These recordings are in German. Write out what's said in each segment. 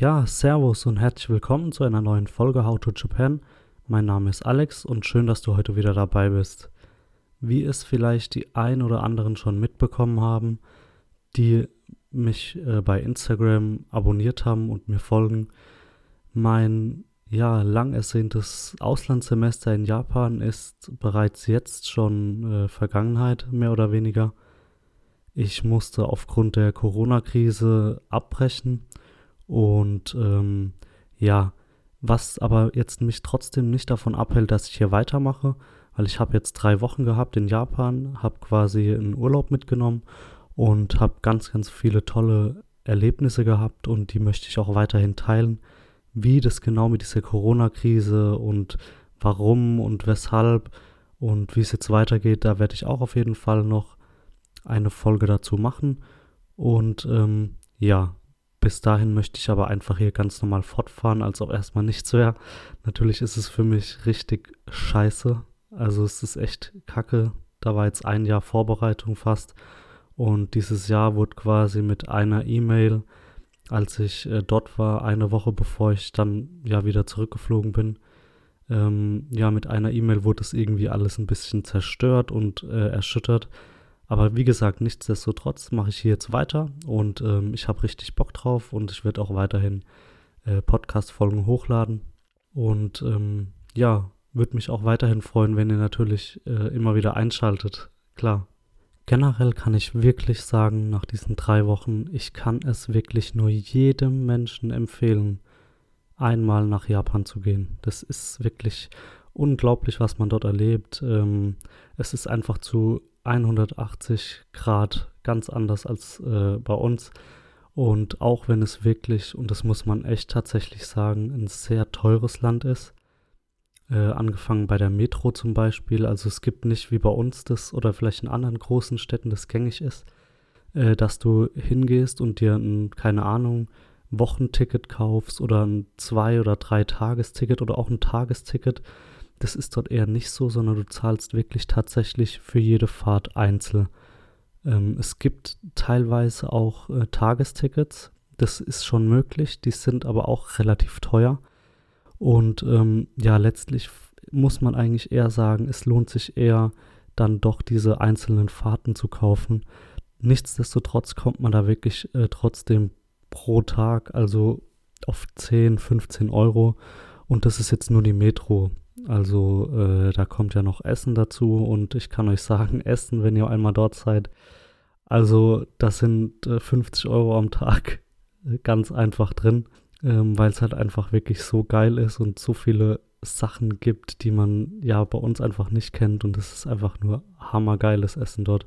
Ja, Servus und herzlich willkommen zu einer neuen Folge How to Japan. Mein Name ist Alex und schön, dass du heute wieder dabei bist. Wie es vielleicht die ein oder anderen schon mitbekommen haben, die mich äh, bei Instagram abonniert haben und mir folgen, mein ja, lang ersehntes Auslandssemester in Japan ist bereits jetzt schon äh, Vergangenheit, mehr oder weniger. Ich musste aufgrund der Corona-Krise abbrechen und ähm, ja, was aber jetzt mich trotzdem nicht davon abhält, dass ich hier weitermache, weil ich habe jetzt drei Wochen gehabt in Japan, habe quasi einen Urlaub mitgenommen und habe ganz, ganz viele tolle Erlebnisse gehabt und die möchte ich auch weiterhin teilen. Wie das genau mit dieser Corona-Krise und warum und weshalb und wie es jetzt weitergeht, da werde ich auch auf jeden Fall noch eine Folge dazu machen. Und ähm, ja, bis dahin möchte ich aber einfach hier ganz normal fortfahren, als ob erstmal nichts wäre. Natürlich ist es für mich richtig scheiße. Also es ist echt kacke. Da war jetzt ein Jahr Vorbereitung fast. Und dieses Jahr wurde quasi mit einer E-Mail, als ich äh, dort war, eine Woche bevor ich dann ja wieder zurückgeflogen bin, ähm, ja, mit einer E-Mail wurde es irgendwie alles ein bisschen zerstört und äh, erschüttert. Aber wie gesagt, nichtsdestotrotz mache ich hier jetzt weiter und ähm, ich habe richtig Bock drauf und ich werde auch weiterhin äh, Podcast-Folgen hochladen. Und ähm, ja, würde mich auch weiterhin freuen, wenn ihr natürlich äh, immer wieder einschaltet. Klar. Generell kann ich wirklich sagen, nach diesen drei Wochen, ich kann es wirklich nur jedem Menschen empfehlen, einmal nach Japan zu gehen. Das ist wirklich unglaublich, was man dort erlebt. Ähm, es ist einfach zu 180 Grad ganz anders als äh, bei uns. Und auch wenn es wirklich, und das muss man echt tatsächlich sagen, ein sehr teures Land ist, äh, angefangen bei der Metro zum Beispiel, also es gibt nicht wie bei uns das oder vielleicht in anderen großen Städten das gängig ist, äh, dass du hingehst und dir ein, keine Ahnung, Wochenticket kaufst oder ein Zwei- oder Drei-Tagesticket oder auch ein Tagesticket das ist dort eher nicht so, sondern du zahlst wirklich tatsächlich für jede Fahrt einzeln. Ähm, es gibt teilweise auch äh, Tagestickets, das ist schon möglich, die sind aber auch relativ teuer. Und ähm, ja, letztlich muss man eigentlich eher sagen, es lohnt sich eher dann doch diese einzelnen Fahrten zu kaufen. Nichtsdestotrotz kommt man da wirklich äh, trotzdem pro Tag, also auf 10, 15 Euro. Und das ist jetzt nur die Metro. Also äh, da kommt ja noch Essen dazu und ich kann euch sagen, Essen, wenn ihr einmal dort seid, also das sind äh, 50 Euro am Tag ganz einfach drin, ähm, weil es halt einfach wirklich so geil ist und so viele Sachen gibt, die man ja bei uns einfach nicht kennt und es ist einfach nur hammergeiles Essen dort.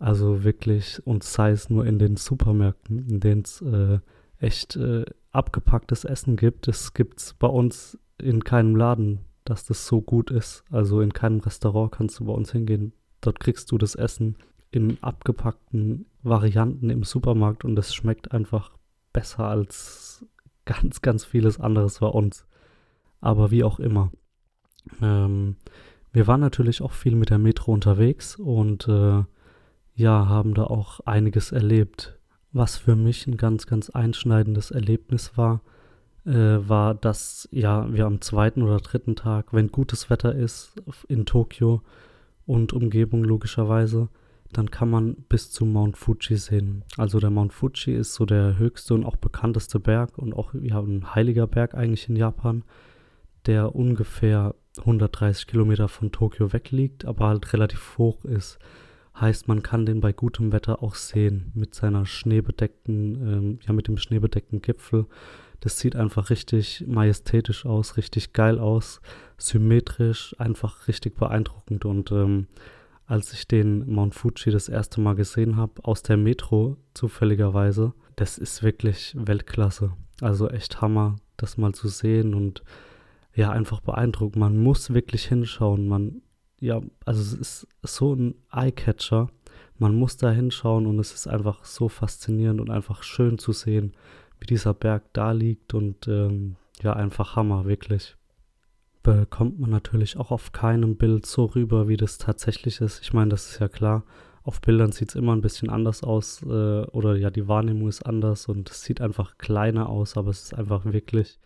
Also wirklich, und sei es nur in den Supermärkten, in denen es äh, echt äh, abgepacktes Essen gibt. Das gibt es bei uns in keinem Laden, dass das so gut ist. Also in keinem Restaurant kannst du bei uns hingehen. Dort kriegst du das Essen in abgepackten Varianten im Supermarkt und es schmeckt einfach besser als ganz, ganz vieles anderes bei uns. Aber wie auch immer. Ähm, wir waren natürlich auch viel mit der Metro unterwegs und äh, ja, haben da auch einiges erlebt. Was für mich ein ganz, ganz einschneidendes Erlebnis war, war, dass ja wir am zweiten oder dritten Tag, wenn gutes Wetter ist in Tokio und Umgebung logischerweise, dann kann man bis zum Mount Fuji sehen. Also der Mount Fuji ist so der höchste und auch bekannteste Berg und auch ja, ein heiliger Berg eigentlich in Japan, der ungefähr 130 Kilometer von Tokio weg liegt, aber halt relativ hoch ist. Heißt, man kann den bei gutem Wetter auch sehen mit seiner schneebedeckten, ähm, ja mit dem schneebedeckten Gipfel das sieht einfach richtig majestätisch aus, richtig geil aus, symmetrisch, einfach richtig beeindruckend. Und ähm, als ich den Mount Fuji das erste Mal gesehen habe, aus der Metro zufälligerweise, das ist wirklich Weltklasse. Also echt Hammer, das mal zu sehen und ja, einfach beeindruckend. Man muss wirklich hinschauen. Man, ja, also es ist so ein Eyecatcher. Man muss da hinschauen und es ist einfach so faszinierend und einfach schön zu sehen, wie dieser Berg da liegt und ähm, ja, einfach Hammer, wirklich. Bekommt man natürlich auch auf keinem Bild so rüber, wie das tatsächlich ist. Ich meine, das ist ja klar. auf Bildern sieht es immer ein bisschen anders aus äh, oder ja, die Wahrnehmung ist anders und es sieht einfach kleiner aus, aber es ist einfach wirklich,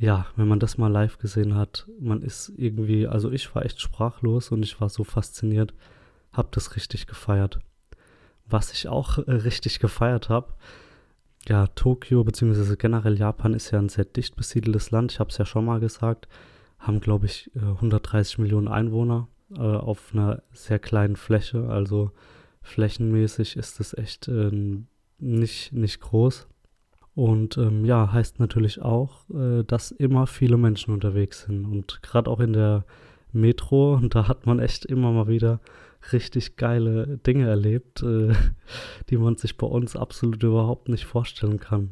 ja, wenn man das mal live gesehen hat, man ist irgendwie, also ich war echt sprachlos und ich war so fasziniert, hab das richtig gefeiert. Was ich auch äh, richtig gefeiert habe, ja, Tokio bzw. generell Japan ist ja ein sehr dicht besiedeltes Land, ich habe es ja schon mal gesagt, haben glaube ich 130 äh, Millionen Einwohner äh, auf einer sehr kleinen Fläche. Also flächenmäßig ist es echt äh, nicht, nicht groß. Und ähm, ja, heißt natürlich auch, äh, dass immer viele Menschen unterwegs sind. Und gerade auch in der Metro, und da hat man echt immer mal wieder richtig geile Dinge erlebt, äh, die man sich bei uns absolut überhaupt nicht vorstellen kann.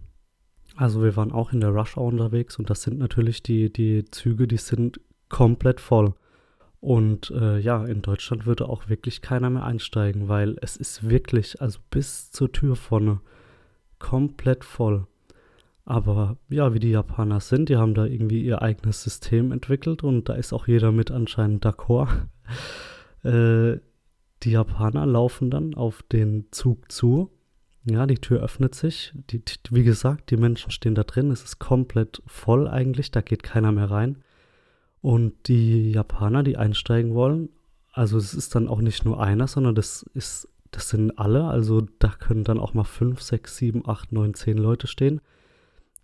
Also wir waren auch in der Rush Hour unterwegs und das sind natürlich die, die Züge, die sind komplett voll. Und äh, ja, in Deutschland würde auch wirklich keiner mehr einsteigen, weil es ist wirklich, also bis zur Tür vorne, komplett voll. Aber ja, wie die Japaner sind, die haben da irgendwie ihr eigenes System entwickelt und da ist auch jeder mit anscheinend d'accord. äh, die Japaner laufen dann auf den Zug zu. Ja, die Tür öffnet sich. Die, wie gesagt, die Menschen stehen da drin. Es ist komplett voll eigentlich. Da geht keiner mehr rein. Und die Japaner, die einsteigen wollen, also es ist dann auch nicht nur einer, sondern das ist, das sind alle, also da können dann auch mal fünf, sechs, sieben, acht, neun, zehn Leute stehen.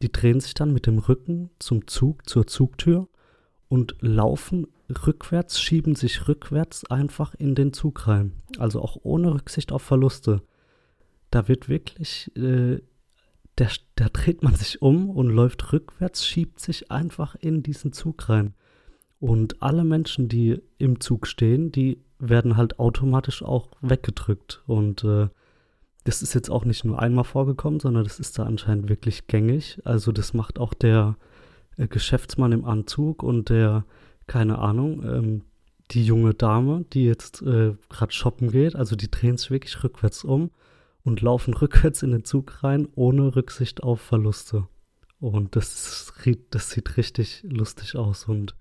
Die drehen sich dann mit dem Rücken zum Zug, zur Zugtür und laufen rückwärts, schieben sich rückwärts einfach in den Zug rein. Also auch ohne Rücksicht auf Verluste. Da wird wirklich, äh, der, da dreht man sich um und läuft rückwärts, schiebt sich einfach in diesen Zug rein. Und alle Menschen, die im Zug stehen, die werden halt automatisch auch weggedrückt. Und äh, das ist jetzt auch nicht nur einmal vorgekommen, sondern das ist da anscheinend wirklich gängig. Also das macht auch der äh, Geschäftsmann im Anzug und der, keine Ahnung, ähm, die junge Dame, die jetzt äh, gerade shoppen geht. Also die drehen sich wirklich rückwärts um und laufen rückwärts in den Zug rein, ohne Rücksicht auf Verluste. Und das, das sieht richtig lustig aus und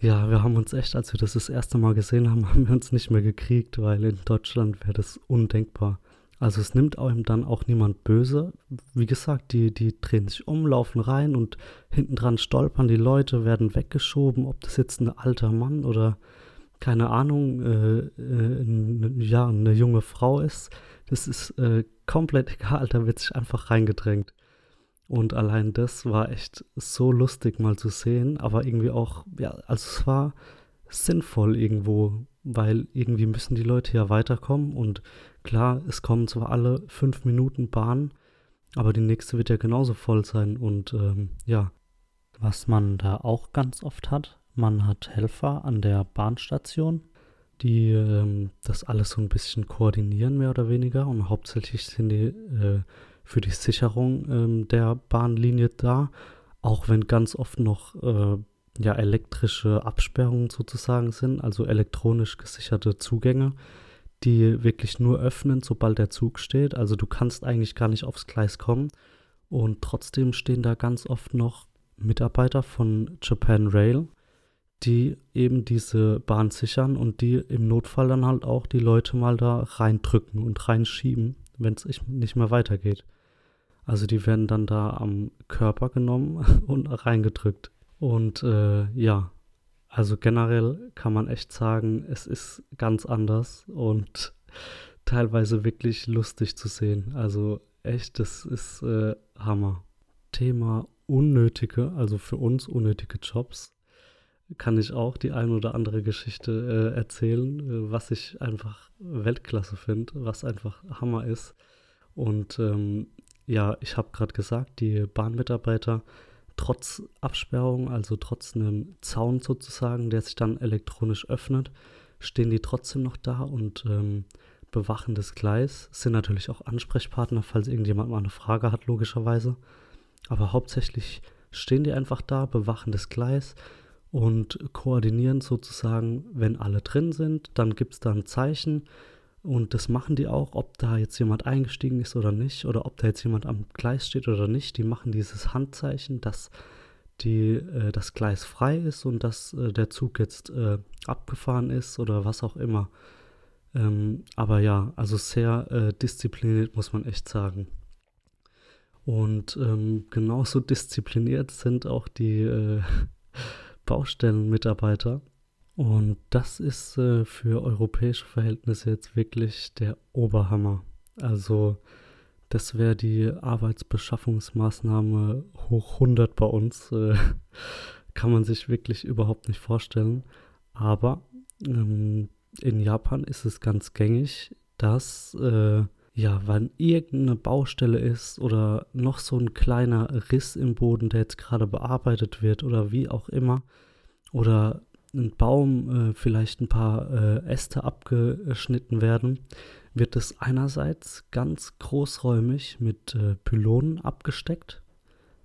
ja, wir haben uns echt, als wir das das erste Mal gesehen haben, haben wir uns nicht mehr gekriegt, weil in Deutschland wäre das undenkbar. Also es nimmt einem dann auch niemand böse. Wie gesagt, die, die drehen sich um, laufen rein und hinten dran stolpern die Leute, werden weggeschoben, ob das jetzt ein alter Mann oder keine Ahnung, äh, äh, ja, eine junge Frau ist. Das ist äh, komplett egal, da wird sich einfach reingedrängt. Und allein das war echt so lustig mal zu sehen, aber irgendwie auch, ja, also es war sinnvoll irgendwo, weil irgendwie müssen die Leute ja weiterkommen und klar, es kommen zwar alle fünf Minuten Bahn, aber die nächste wird ja genauso voll sein und ähm, ja. Was man da auch ganz oft hat, man hat Helfer an der Bahnstation, die ähm, das alles so ein bisschen koordinieren, mehr oder weniger und hauptsächlich sind die äh, für die Sicherung ähm, der Bahnlinie da, auch wenn ganz oft noch äh, ja, elektrische Absperrungen sozusagen sind, also elektronisch gesicherte Zugänge, die wirklich nur öffnen, sobald der Zug steht. Also du kannst eigentlich gar nicht aufs Gleis kommen. Und trotzdem stehen da ganz oft noch Mitarbeiter von Japan Rail, die eben diese Bahn sichern und die im Notfall dann halt auch die Leute mal da reindrücken und reinschieben, wenn es nicht mehr weitergeht. Also die werden dann da am Körper genommen und reingedrückt. Und äh, ja, also generell kann man echt sagen, es ist ganz anders und teilweise wirklich lustig zu sehen. Also echt, das ist äh, Hammer. Thema unnötige, also für uns unnötige Jobs, kann ich auch die ein oder andere Geschichte äh, erzählen, äh, was ich einfach Weltklasse finde, was einfach Hammer ist. Und ähm, ja, ich habe gerade gesagt, die Bahnmitarbeiter trotz Absperrung, also trotz einem Zaun sozusagen, der sich dann elektronisch öffnet, stehen die trotzdem noch da und ähm, bewachen das Gleis. Sind natürlich auch Ansprechpartner, falls irgendjemand mal eine Frage hat, logischerweise. Aber hauptsächlich stehen die einfach da, bewachen das Gleis und koordinieren sozusagen, wenn alle drin sind. Dann gibt es da ein Zeichen, und das machen die auch, ob da jetzt jemand eingestiegen ist oder nicht, oder ob da jetzt jemand am Gleis steht oder nicht. Die machen dieses Handzeichen, dass die, äh, das Gleis frei ist und dass äh, der Zug jetzt äh, abgefahren ist oder was auch immer. Ähm, aber ja, also sehr äh, diszipliniert, muss man echt sagen. Und ähm, genauso diszipliniert sind auch die äh, Baustellenmitarbeiter. Und das ist äh, für europäische Verhältnisse jetzt wirklich der Oberhammer. Also das wäre die Arbeitsbeschaffungsmaßnahme hoch 100 bei uns. Äh, kann man sich wirklich überhaupt nicht vorstellen. Aber ähm, in Japan ist es ganz gängig, dass äh, ja, wenn irgendeine Baustelle ist oder noch so ein kleiner Riss im Boden, der jetzt gerade bearbeitet wird oder wie auch immer, oder ein Baum, äh, vielleicht ein paar äh, Äste abgeschnitten werden, wird es einerseits ganz großräumig mit äh, Pylonen abgesteckt.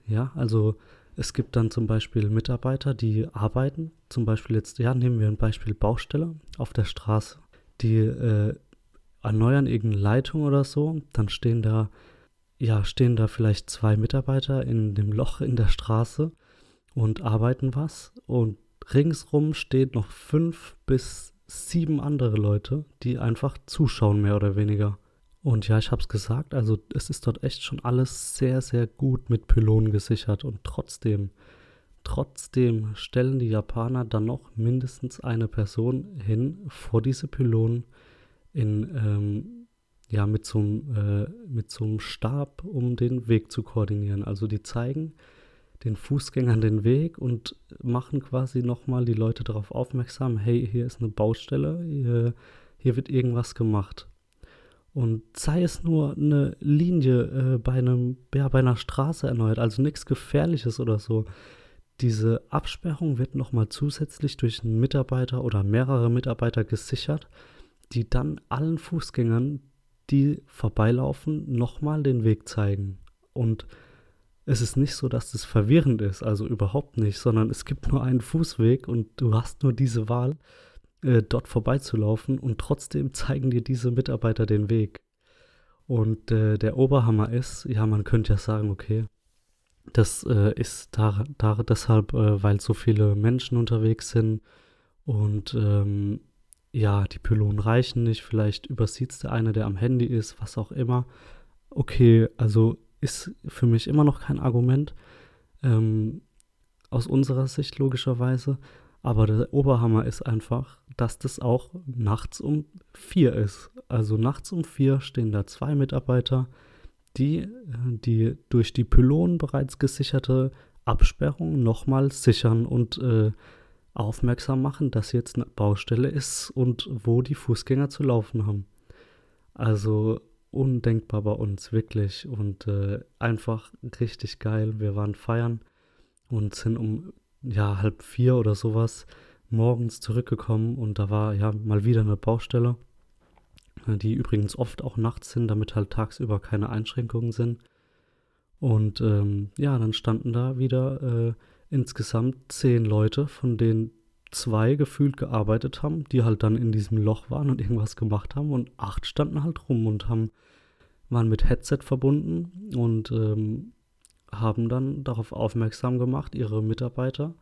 Ja, also es gibt dann zum Beispiel Mitarbeiter, die arbeiten, zum Beispiel jetzt, ja, nehmen wir ein Beispiel Baustelle auf der Straße. Die äh, erneuern irgendeine Leitung oder so, dann stehen da, ja, stehen da vielleicht zwei Mitarbeiter in dem Loch in der Straße und arbeiten was und ringsrum stehen noch fünf bis sieben andere Leute, die einfach zuschauen, mehr oder weniger. Und ja, ich habe es gesagt, also es ist dort echt schon alles sehr, sehr gut mit Pylonen gesichert und trotzdem, trotzdem stellen die Japaner dann noch mindestens eine Person hin vor diese Pylonen in, ähm, ja, mit so, einem, äh, mit so einem Stab, um den Weg zu koordinieren. Also die zeigen den Fußgängern den Weg und machen quasi nochmal die Leute darauf aufmerksam, hey, hier ist eine Baustelle, hier, hier wird irgendwas gemacht. Und sei es nur eine Linie äh, bei, einem, ja, bei einer Straße erneuert, also nichts Gefährliches oder so. Diese Absperrung wird nochmal zusätzlich durch einen Mitarbeiter oder mehrere Mitarbeiter gesichert, die dann allen Fußgängern, die vorbeilaufen, nochmal den Weg zeigen. Und es ist nicht so, dass das verwirrend ist, also überhaupt nicht, sondern es gibt nur einen Fußweg und du hast nur diese Wahl, äh, dort vorbeizulaufen und trotzdem zeigen dir diese Mitarbeiter den Weg. Und äh, der Oberhammer ist, ja, man könnte ja sagen, okay, das äh, ist da, da deshalb, äh, weil so viele Menschen unterwegs sind und ähm, ja, die Pylonen reichen nicht, vielleicht übersieht es der eine, der am Handy ist, was auch immer. Okay, also ist für mich immer noch kein Argument, ähm, aus unserer Sicht logischerweise. Aber der Oberhammer ist einfach, dass das auch nachts um vier ist. Also nachts um vier stehen da zwei Mitarbeiter, die äh, die durch die Pylonen bereits gesicherte Absperrung nochmal sichern und äh, aufmerksam machen, dass jetzt eine Baustelle ist und wo die Fußgänger zu laufen haben. Also undenkbar bei uns, wirklich. Und äh, einfach richtig geil. Wir waren feiern und sind um ja, halb vier oder sowas morgens zurückgekommen und da war ja mal wieder eine Baustelle, die übrigens oft auch nachts sind, damit halt tagsüber keine Einschränkungen sind. Und ähm, ja, dann standen da wieder äh, insgesamt zehn Leute, von denen zwei gefühlt gearbeitet haben, die halt dann in diesem Loch waren und irgendwas gemacht haben und acht standen halt rum und haben, waren mit Headset verbunden und ähm, haben dann darauf aufmerksam gemacht, ihre Mitarbeiter,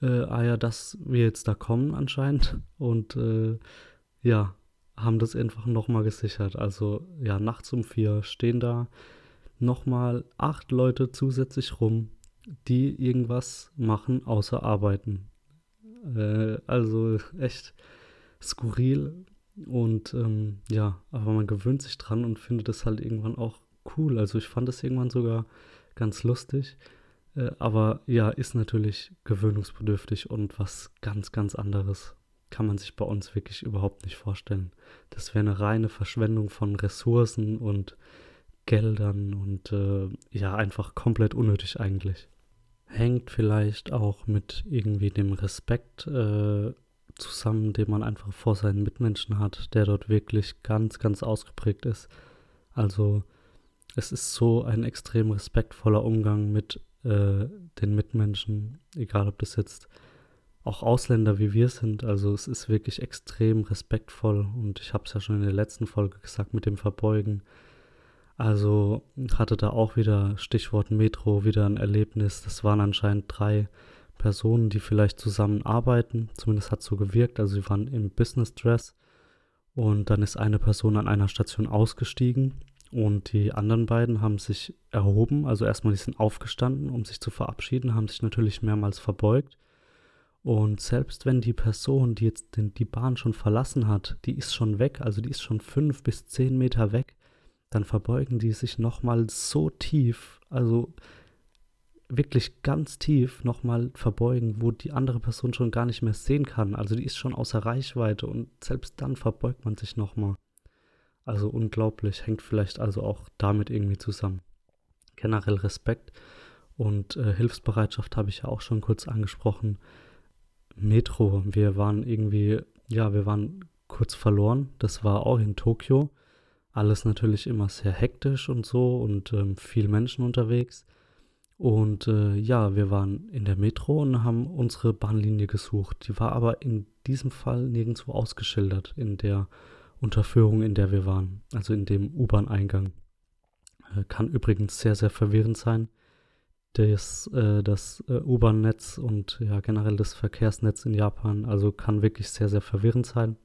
äh, ah ja, dass wir jetzt da kommen anscheinend und äh, ja, haben das einfach nochmal gesichert. Also ja, nachts um vier stehen da nochmal acht Leute zusätzlich rum, die irgendwas machen außer arbeiten. Äh, also echt skurril und ähm, ja, aber man gewöhnt sich dran und findet es halt irgendwann auch cool. Also ich fand es irgendwann sogar ganz lustig. Äh, aber ja, ist natürlich gewöhnungsbedürftig und was ganz, ganz anderes kann man sich bei uns wirklich überhaupt nicht vorstellen. Das wäre eine reine Verschwendung von Ressourcen und Geldern und äh, ja, einfach komplett unnötig eigentlich hängt vielleicht auch mit irgendwie dem Respekt äh, zusammen, den man einfach vor seinen Mitmenschen hat, der dort wirklich ganz, ganz ausgeprägt ist. Also es ist so ein extrem respektvoller Umgang mit äh, den Mitmenschen, egal ob das jetzt auch Ausländer wie wir sind. Also es ist wirklich extrem respektvoll und ich habe es ja schon in der letzten Folge gesagt mit dem Verbeugen. Also hatte da auch wieder Stichwort Metro wieder ein Erlebnis. Das waren anscheinend drei Personen, die vielleicht zusammenarbeiten. Zumindest hat es so gewirkt. Also sie waren im Business Dress Und dann ist eine Person an einer Station ausgestiegen und die anderen beiden haben sich erhoben. Also erstmal, die sind aufgestanden, um sich zu verabschieden, haben sich natürlich mehrmals verbeugt. Und selbst wenn die Person, die jetzt den, die Bahn schon verlassen hat, die ist schon weg, also die ist schon fünf bis zehn Meter weg, dann verbeugen die sich nochmal so tief, also wirklich ganz tief nochmal verbeugen, wo die andere Person schon gar nicht mehr sehen kann. Also die ist schon außer Reichweite und selbst dann verbeugt man sich nochmal. Also unglaublich, hängt vielleicht also auch damit irgendwie zusammen. Generell Respekt und äh, Hilfsbereitschaft habe ich ja auch schon kurz angesprochen. Metro, wir waren irgendwie, ja, wir waren kurz verloren. Das war auch in Tokio. Alles natürlich immer sehr hektisch und so und ähm, viel Menschen unterwegs. Und äh, ja, wir waren in der Metro und haben unsere Bahnlinie gesucht. Die war aber in diesem Fall nirgendwo ausgeschildert in der Unterführung, in der wir waren, also in dem U-Bahn-Eingang. Äh, kann übrigens sehr, sehr verwirrend sein. Das, äh, das äh, U-Bahn-Netz und ja generell das Verkehrsnetz in Japan, also kann wirklich sehr, sehr verwirrend sein.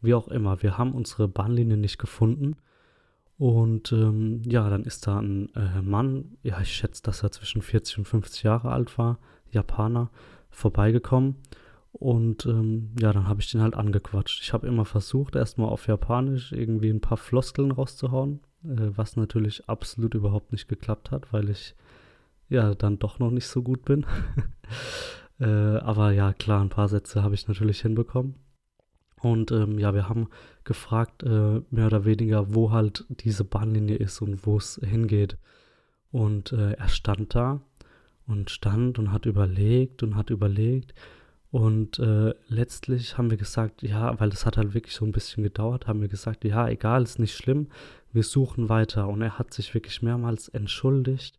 Wie auch immer, wir haben unsere Bahnlinie nicht gefunden und ähm, ja, dann ist da ein äh, Mann, ja, ich schätze, dass er zwischen 40 und 50 Jahre alt war, Japaner, vorbeigekommen. Und ähm, ja, dann habe ich den halt angequatscht. Ich habe immer versucht, erstmal auf Japanisch irgendwie ein paar Floskeln rauszuhauen, äh, was natürlich absolut überhaupt nicht geklappt hat, weil ich ja dann doch noch nicht so gut bin. äh, aber ja, klar, ein paar Sätze habe ich natürlich hinbekommen. Und ähm, ja, wir haben gefragt, äh, mehr oder weniger, wo halt diese Bahnlinie ist und wo es hingeht. Und äh, er stand da und stand und hat überlegt und hat überlegt. Und äh, letztlich haben wir gesagt, ja, weil das hat halt wirklich so ein bisschen gedauert, haben wir gesagt, ja, egal, ist nicht schlimm, wir suchen weiter. Und er hat sich wirklich mehrmals entschuldigt.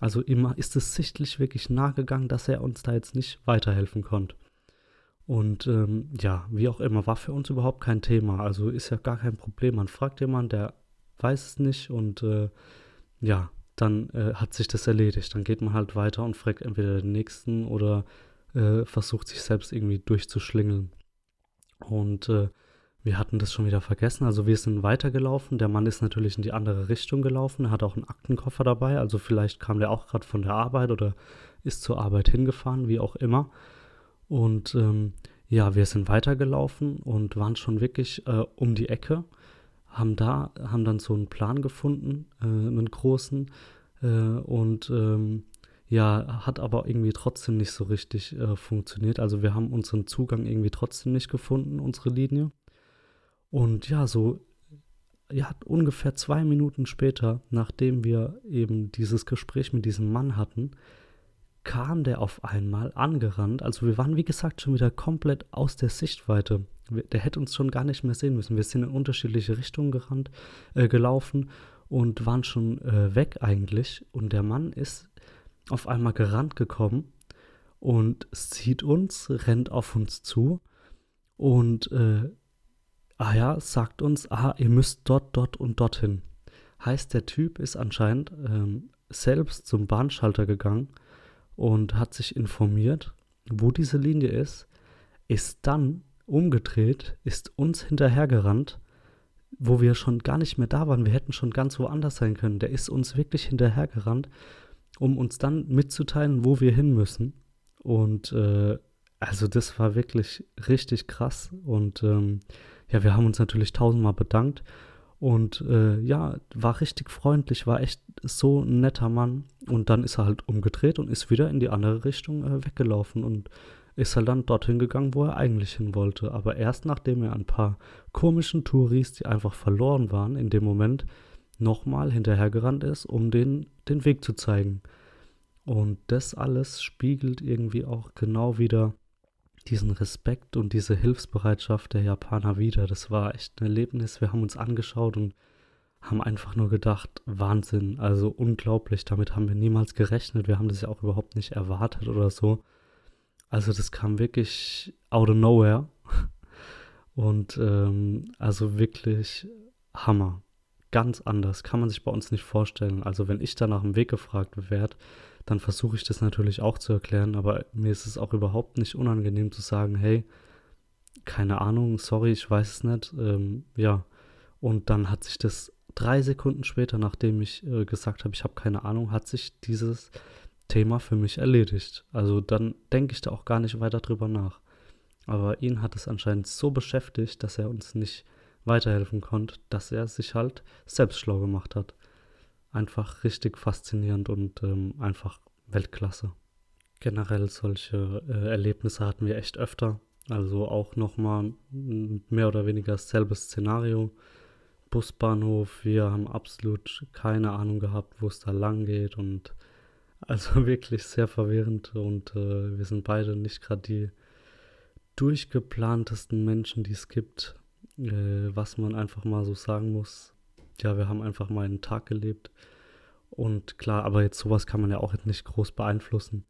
Also immer ist es sichtlich wirklich nahe gegangen, dass er uns da jetzt nicht weiterhelfen konnte. Und ähm, ja, wie auch immer, war für uns überhaupt kein Thema. Also ist ja gar kein Problem. Man fragt jemanden, der weiß es nicht und äh, ja, dann äh, hat sich das erledigt. Dann geht man halt weiter und fragt entweder den nächsten oder äh, versucht sich selbst irgendwie durchzuschlingeln. Und äh, wir hatten das schon wieder vergessen. Also wir sind weitergelaufen. Der Mann ist natürlich in die andere Richtung gelaufen. Er hat auch einen Aktenkoffer dabei. Also vielleicht kam der auch gerade von der Arbeit oder ist zur Arbeit hingefahren, wie auch immer. Und ähm, ja, wir sind weitergelaufen und waren schon wirklich äh, um die Ecke, haben da, haben dann so einen Plan gefunden, äh, einen großen, äh, und ähm, ja, hat aber irgendwie trotzdem nicht so richtig äh, funktioniert. Also wir haben unseren Zugang irgendwie trotzdem nicht gefunden, unsere Linie. Und ja, so ja, ungefähr zwei Minuten später, nachdem wir eben dieses Gespräch mit diesem Mann hatten, kam der auf einmal angerannt. Also wir waren, wie gesagt, schon wieder komplett aus der Sichtweite. Der hätte uns schon gar nicht mehr sehen müssen. Wir sind in unterschiedliche Richtungen gerannt, äh, gelaufen und waren schon äh, weg eigentlich. Und der Mann ist auf einmal gerannt gekommen und sieht uns, rennt auf uns zu und äh, ah ja, sagt uns, ah, ihr müsst dort, dort und dorthin. Heißt, der Typ ist anscheinend ähm, selbst zum Bahnschalter gegangen und hat sich informiert, wo diese Linie ist, ist dann umgedreht, ist uns hinterhergerannt, wo wir schon gar nicht mehr da waren. Wir hätten schon ganz woanders sein können. Der ist uns wirklich hinterhergerannt, um uns dann mitzuteilen, wo wir hin müssen. Und äh, also das war wirklich richtig krass. Und ähm, ja, wir haben uns natürlich tausendmal bedankt. Und äh, ja, war richtig freundlich, war echt so ein netter Mann. Und dann ist er halt umgedreht und ist wieder in die andere Richtung äh, weggelaufen und ist halt dann dorthin gegangen, wo er eigentlich hin wollte. Aber erst nachdem er ein paar komischen Touris, die einfach verloren waren, in dem Moment nochmal hinterhergerannt ist, um den, den Weg zu zeigen. Und das alles spiegelt irgendwie auch genau wieder diesen Respekt und diese Hilfsbereitschaft der Japaner wieder. Das war echt ein Erlebnis. Wir haben uns angeschaut und haben einfach nur gedacht, Wahnsinn, also unglaublich, damit haben wir niemals gerechnet. Wir haben das ja auch überhaupt nicht erwartet oder so. Also das kam wirklich out of nowhere. Und ähm, also wirklich Hammer. Ganz anders. Kann man sich bei uns nicht vorstellen. Also wenn ich da nach dem Weg gefragt werde, dann versuche ich das natürlich auch zu erklären, aber mir ist es auch überhaupt nicht unangenehm zu sagen, hey, keine Ahnung, sorry, ich weiß es nicht. Ähm, ja, und dann hat sich das drei Sekunden später, nachdem ich äh, gesagt habe, ich habe keine Ahnung, hat sich dieses Thema für mich erledigt. Also dann denke ich da auch gar nicht weiter drüber nach. Aber ihn hat es anscheinend so beschäftigt, dass er uns nicht weiterhelfen konnte, dass er sich halt selbst schlau gemacht hat. Einfach richtig faszinierend und ähm, einfach Weltklasse. Generell solche äh, Erlebnisse hatten wir echt öfter. Also auch nochmal mehr oder weniger dasselbe Szenario. Busbahnhof, wir haben absolut keine Ahnung gehabt, wo es da lang geht und also wirklich sehr verwirrend und äh, wir sind beide nicht gerade die durchgeplantesten Menschen, die es gibt, äh, was man einfach mal so sagen muss. Ja, wir haben einfach mal einen Tag gelebt und klar, aber jetzt sowas kann man ja auch nicht groß beeinflussen.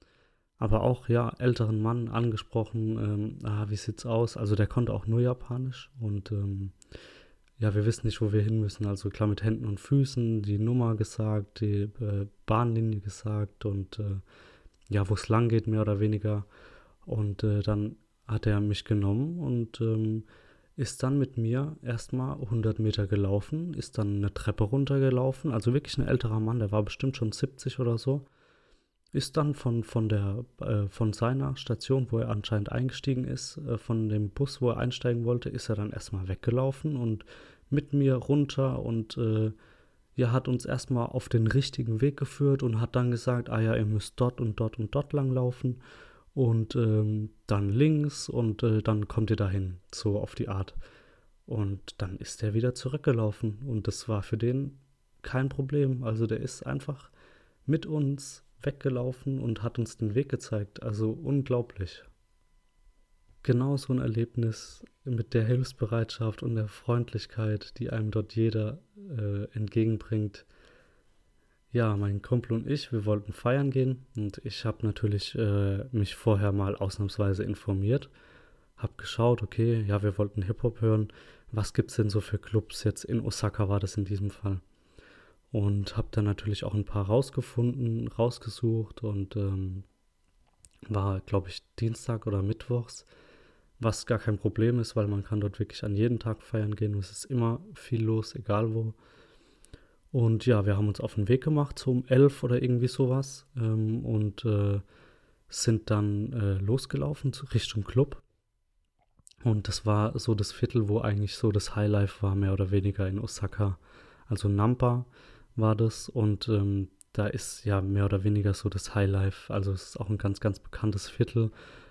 Aber auch, ja, älteren Mann angesprochen, ähm, ah, wie sieht's aus? Also der konnte auch nur Japanisch und ähm, ja, wir wissen nicht, wo wir hin müssen. Also klar mit Händen und Füßen, die Nummer gesagt, die äh, Bahnlinie gesagt und äh, ja, wo es lang geht, mehr oder weniger. Und äh, dann hat er mich genommen und ähm, ist dann mit mir erstmal 100 Meter gelaufen, ist dann eine Treppe runtergelaufen. Also wirklich ein älterer Mann, der war bestimmt schon 70 oder so. Ist dann von, von, der, äh, von seiner Station, wo er anscheinend eingestiegen ist, äh, von dem Bus, wo er einsteigen wollte, ist er dann erstmal weggelaufen und mit mir runter und äh, ja, hat uns erstmal auf den richtigen Weg geführt und hat dann gesagt, ah ja, ihr müsst dort und dort und dort lang laufen und ähm, dann links und äh, dann kommt ihr dahin, so auf die Art. Und dann ist er wieder zurückgelaufen und das war für den kein Problem. Also der ist einfach mit uns weggelaufen und hat uns den Weg gezeigt. Also unglaublich. Genau so ein Erlebnis mit der Hilfsbereitschaft und der Freundlichkeit, die einem dort jeder äh, entgegenbringt. Ja, mein Kumpel und ich, wir wollten feiern gehen und ich habe natürlich äh, mich vorher mal ausnahmsweise informiert, habe geschaut, okay, ja, wir wollten Hip-Hop hören, was gibt es denn so für Clubs jetzt in Osaka war das in diesem Fall und habe dann natürlich auch ein paar rausgefunden, rausgesucht und ähm, war, glaube ich, Dienstag oder Mittwochs, was gar kein Problem ist, weil man kann dort wirklich an jeden Tag feiern gehen. Es ist immer viel los, egal wo. Und ja, wir haben uns auf den Weg gemacht, so um elf oder irgendwie sowas ähm, und äh, sind dann äh, losgelaufen Richtung Club. Und das war so das Viertel, wo eigentlich so das Highlife war, mehr oder weniger in Osaka. Also Nampa war das und ähm, da ist ja mehr oder weniger so das Highlife. Also es ist auch ein ganz, ganz bekanntes Viertel,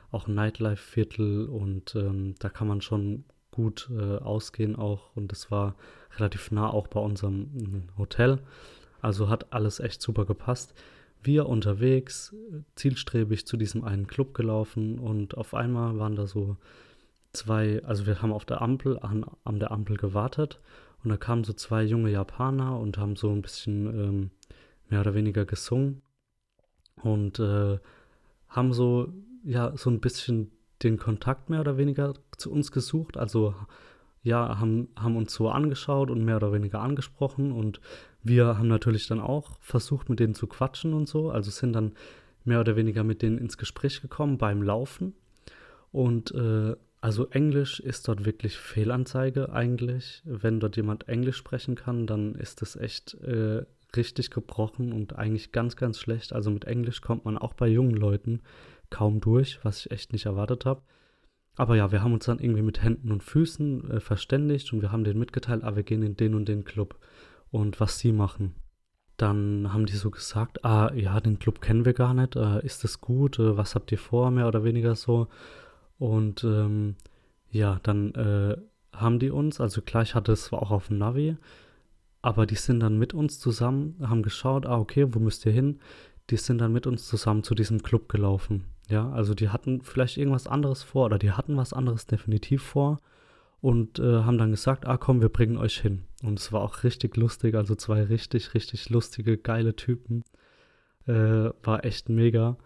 auch ein Nightlife-Viertel und ähm, da kann man schon gut äh, ausgehen auch und es war relativ nah auch bei unserem mm, Hotel. Also hat alles echt super gepasst. Wir unterwegs, zielstrebig zu diesem einen Club gelaufen und auf einmal waren da so zwei, also wir haben auf der Ampel, an, an der Ampel gewartet und da kamen so zwei junge Japaner und haben so ein bisschen ähm, mehr oder weniger gesungen und äh, haben so, ja, so ein bisschen den Kontakt mehr oder weniger zu uns gesucht. Also ja, haben, haben uns so angeschaut und mehr oder weniger angesprochen und wir haben natürlich dann auch versucht, mit denen zu quatschen und so. Also sind dann mehr oder weniger mit denen ins Gespräch gekommen beim Laufen. Und äh, also Englisch ist dort wirklich Fehlanzeige eigentlich. Wenn dort jemand Englisch sprechen kann, dann ist das echt äh, richtig gebrochen und eigentlich ganz, ganz schlecht. Also mit Englisch kommt man auch bei jungen Leuten kaum durch, was ich echt nicht erwartet habe. Aber ja, wir haben uns dann irgendwie mit Händen und Füßen äh, verständigt und wir haben denen mitgeteilt, ah, wir gehen in den und den Club und was sie machen. Dann haben die so gesagt, ah, ja, den Club kennen wir gar nicht, äh, ist das gut, äh, was habt ihr vor, mehr oder weniger so. Und ähm, ja, dann äh, haben die uns, also klar, ich hatte es auch auf dem Navi, aber die sind dann mit uns zusammen, haben geschaut, ah, okay, wo müsst ihr hin? Die sind dann mit uns zusammen zu diesem Club gelaufen. Ja, also die hatten vielleicht irgendwas anderes vor oder die hatten was anderes definitiv vor und äh, haben dann gesagt, ah komm, wir bringen euch hin. Und es war auch richtig lustig, also zwei richtig, richtig lustige, geile Typen. Äh, war echt mega.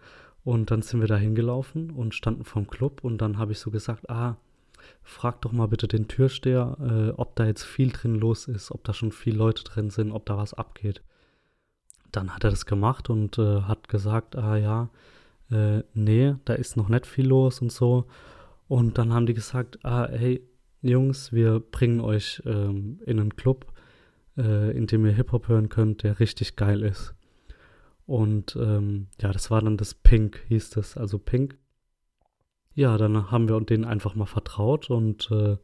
Und dann sind wir da hingelaufen und standen vorm Club und dann habe ich so gesagt, ah, frag doch mal bitte den Türsteher, äh, ob da jetzt viel drin los ist, ob da schon viele Leute drin sind, ob da was abgeht. Dann hat er das gemacht und äh, hat gesagt, ah ja, äh, nee, da ist noch nicht viel los und so. Und dann haben die gesagt, ah, hey, Jungs, wir bringen euch ähm, in einen Club, äh, in dem ihr Hip-Hop hören könnt, der richtig geil ist. Und ähm, ja, das war dann das Pink, hieß das, also Pink. Ja, dann haben wir denen einfach mal vertraut und äh,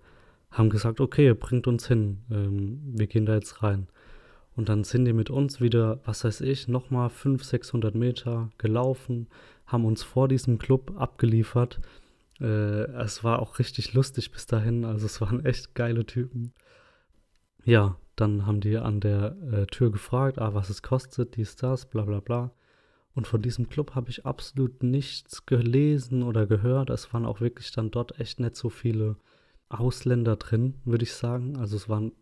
haben gesagt, okay, bringt uns hin, ähm, wir gehen da jetzt rein. Und dann sind die mit uns wieder, was weiß ich, nochmal 500, 600 Meter gelaufen, haben uns vor diesem Club abgeliefert. Äh, es war auch richtig lustig bis dahin, also es waren echt geile Typen. Ja, dann haben die an der äh, Tür gefragt, ah, was es kostet, dies, das, bla bla bla. Und von diesem Club habe ich absolut nichts gelesen oder gehört. Es waren auch wirklich dann dort echt nicht so viele Ausländer drin, würde ich sagen. Also es waren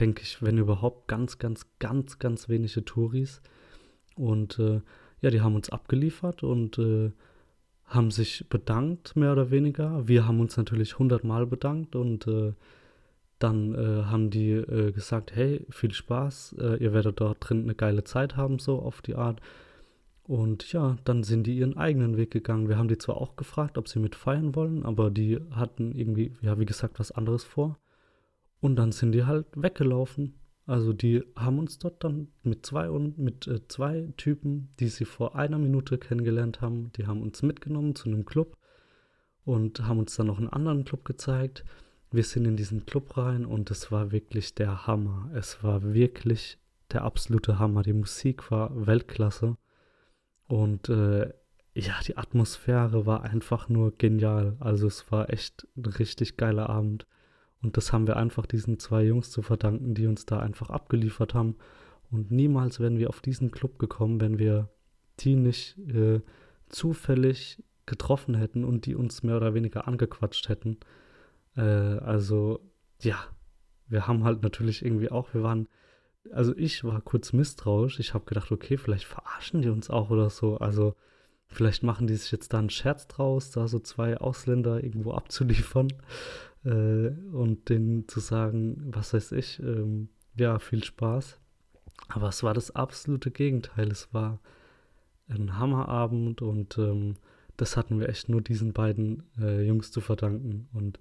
denke ich, wenn überhaupt, ganz, ganz, ganz, ganz wenige Touris. Und äh, ja, die haben uns abgeliefert und äh, haben sich bedankt, mehr oder weniger. Wir haben uns natürlich hundertmal bedankt und äh, dann äh, haben die äh, gesagt, hey, viel Spaß, äh, ihr werdet dort drin eine geile Zeit haben, so auf die Art. Und ja, dann sind die ihren eigenen Weg gegangen. Wir haben die zwar auch gefragt, ob sie mit feiern wollen, aber die hatten irgendwie, ja, wie gesagt, was anderes vor. Und dann sind die halt weggelaufen. Also die haben uns dort dann mit zwei und mit äh, zwei Typen, die sie vor einer Minute kennengelernt haben, die haben uns mitgenommen zu einem Club und haben uns dann noch einen anderen Club gezeigt. Wir sind in diesen Club rein und es war wirklich der Hammer. Es war wirklich der absolute Hammer. Die Musik war Weltklasse und äh, ja, die Atmosphäre war einfach nur genial. Also es war echt ein richtig geiler Abend. Und das haben wir einfach diesen zwei Jungs zu verdanken, die uns da einfach abgeliefert haben. Und niemals wären wir auf diesen Club gekommen, wenn wir die nicht äh, zufällig getroffen hätten und die uns mehr oder weniger angequatscht hätten. Äh, also, ja, wir haben halt natürlich irgendwie auch, wir waren, also ich war kurz misstrauisch. Ich habe gedacht, okay, vielleicht verarschen die uns auch oder so. Also, vielleicht machen die sich jetzt da einen Scherz draus, da so zwei Ausländer irgendwo abzuliefern äh, und denen zu sagen, was weiß ich, ähm, ja, viel Spaß. Aber es war das absolute Gegenteil. Es war ein Hammerabend und ähm, das hatten wir echt nur diesen beiden äh, Jungs zu verdanken. Und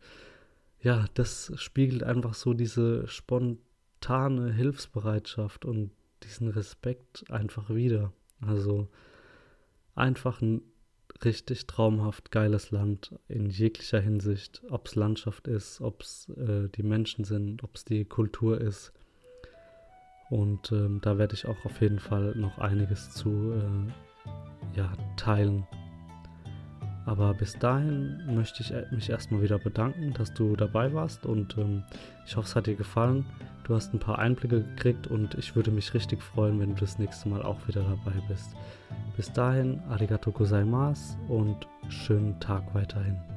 ja, das spiegelt einfach so diese spontane Hilfsbereitschaft und diesen Respekt einfach wieder. Also einfach ein richtig traumhaft geiles Land in jeglicher Hinsicht, ob es Landschaft ist, ob es äh, die Menschen sind, ob es die Kultur ist. Und ähm, da werde ich auch auf jeden Fall noch einiges zu äh, ja, teilen. Aber bis dahin möchte ich äh, mich erstmal wieder bedanken, dass du dabei warst und ähm, ich hoffe, es hat dir gefallen. Du hast ein paar Einblicke gekriegt und ich würde mich richtig freuen, wenn du das nächste Mal auch wieder dabei bist. Bis dahin, arigato gozaimasu und schönen Tag weiterhin.